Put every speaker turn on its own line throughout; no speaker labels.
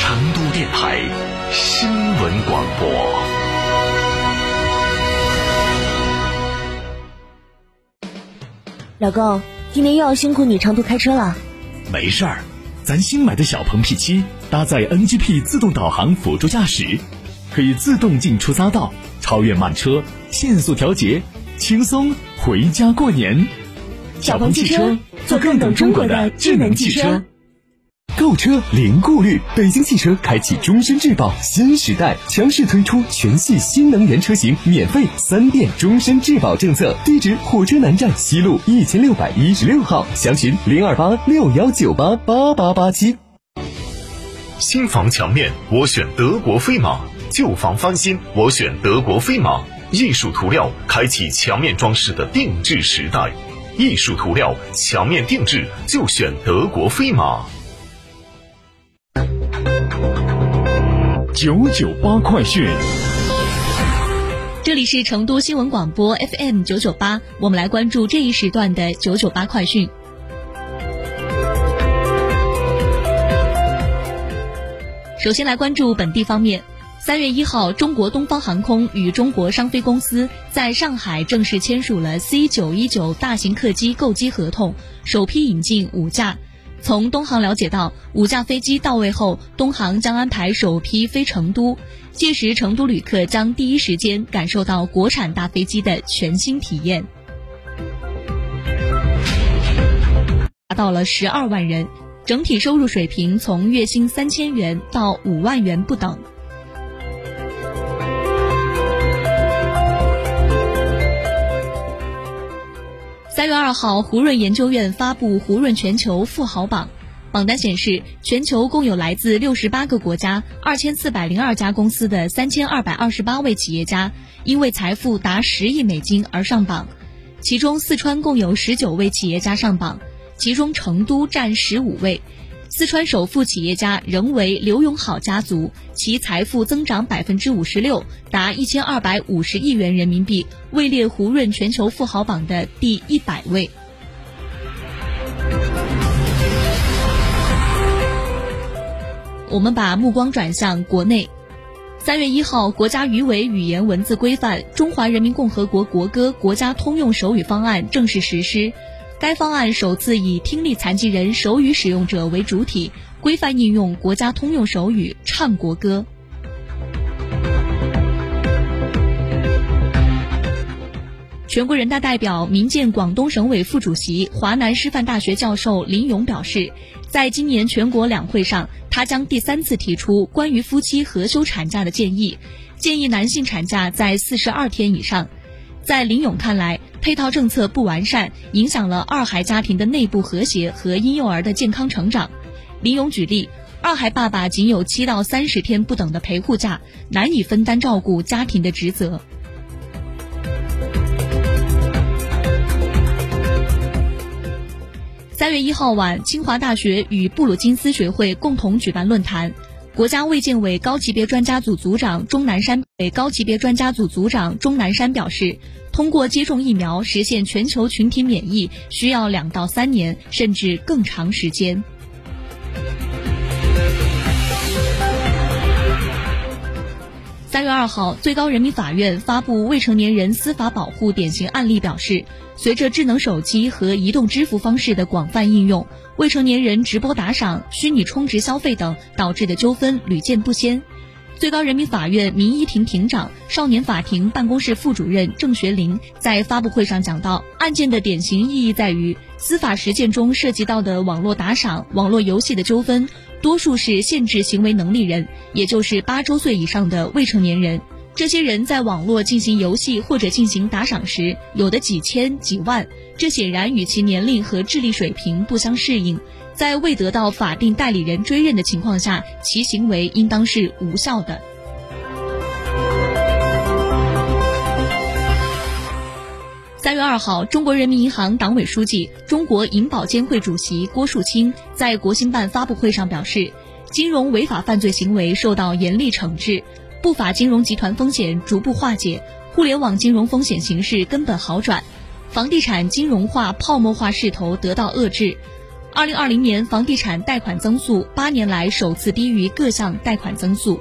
成都电台新闻广播。
老公，今天又要辛苦你长途开车了。
没事儿，咱新买的小鹏 P7 搭载 NGP 自动导航辅助驾驶，可以自动进出匝道、超越慢车、限速调节，轻松回家过年。
小鹏汽车，做更懂中国的智能汽车。
购车零顾虑，北京汽车开启终身质保新时代，强势推出全系新能源车型免费三电终身质保政策。地址：火车南站西路一千六百一十六号，详询零二八六幺九八八八八七。
新房墙面我选德国飞马，旧房翻新我选德国飞马。艺术涂料开启墙面装饰的定制时代，艺术涂料墙面定制就选德国飞马。
九九八快讯，
这里是成都新闻广播 FM 九九八，我们来关注这一时段的九九八快讯。首先来关注本地方面，三月一号，中国东方航空与中国商飞公司在上海正式签署了 C 九一九大型客机购机合同，首批引进五架。从东航了解到，五架飞机到位后，东航将安排首批飞成都，届时成都旅客将第一时间感受到国产大飞机的全新体验。达到了十二万人，整体收入水平从月薪三千元到五万元不等。三月二号，胡润研究院发布胡润全球富豪榜，榜单显示，全球共有来自六十八个国家、二千四百零二家公司的三千二百二十八位企业家，因为财富达十亿美金而上榜。其中，四川共有十九位企业家上榜，其中成都占十五位。四川首富企业家仍为刘永好家族，其财富增长百分之五十六，达一千二百五十亿元人民币，位列胡润全球富豪榜的第一百位。我们把目光转向国内。三月一号，国家语委语言文字规范《中华人民共和国国歌国家通用手语方案》正式实施。该方案首次以听力残疾人手语使用者为主体，规范应用国家通用手语唱国歌。全国人大代表、民建广东省委副主席、华南师范大学教授林勇表示，在今年全国两会上，他将第三次提出关于夫妻合休产假的建议，建议男性产假在四十二天以上。在林勇看来，配套政策不完善，影响了二孩家庭的内部和谐和婴幼儿的健康成长。林勇举例，二孩爸爸仅有七到三十天不等的陪护假，难以分担照顾家庭的职责。三月一号晚，清华大学与布鲁金斯学会共同举办论坛。国家卫健委高级别专家组组长钟南山委高级别专家组组长钟南山表示，通过接种疫苗实现全球群体免疫，需要两到三年，甚至更长时间。三月二号，最高人民法院发布未成年人司法保护典型案例，表示，随着智能手机和移动支付方式的广泛应用，未成年人直播打赏、虚拟充值消费等导致的纠纷屡见不鲜。最高人民法院民一庭庭长、少年法庭办公室副主任郑学林在发布会上讲到，案件的典型意义在于，司法实践中涉及到的网络打赏、网络游戏的纠纷，多数是限制行为能力人，也就是八周岁以上的未成年人。这些人在网络进行游戏或者进行打赏时，有的几千、几万，这显然与其年龄和智力水平不相适应。在未得到法定代理人追认的情况下，其行为应当是无效的。三月二号，中国人民银行党委书记、中国银保监会主席郭树清在国新办发布会上表示，金融违法犯罪行为受到严厉惩治，不法金融集团风险逐步化解，互联网金融风险形势根本好转，房地产金融化泡沫化势头得到遏制。二零二零年房地产贷款增速八年来首次低于各项贷款增速。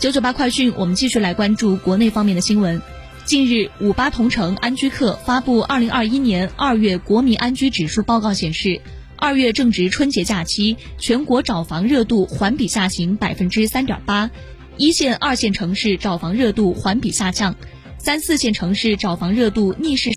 九九八快讯，我们继续来关注国内方面的新闻。近日，五八同城安居客发布二零二一年二月国民安居指数报告显示，二月正值春节假期，全国找房热度环比下行百分之三点八，一线、二线城市找房热度环比下降，三四线城市找房热度逆势。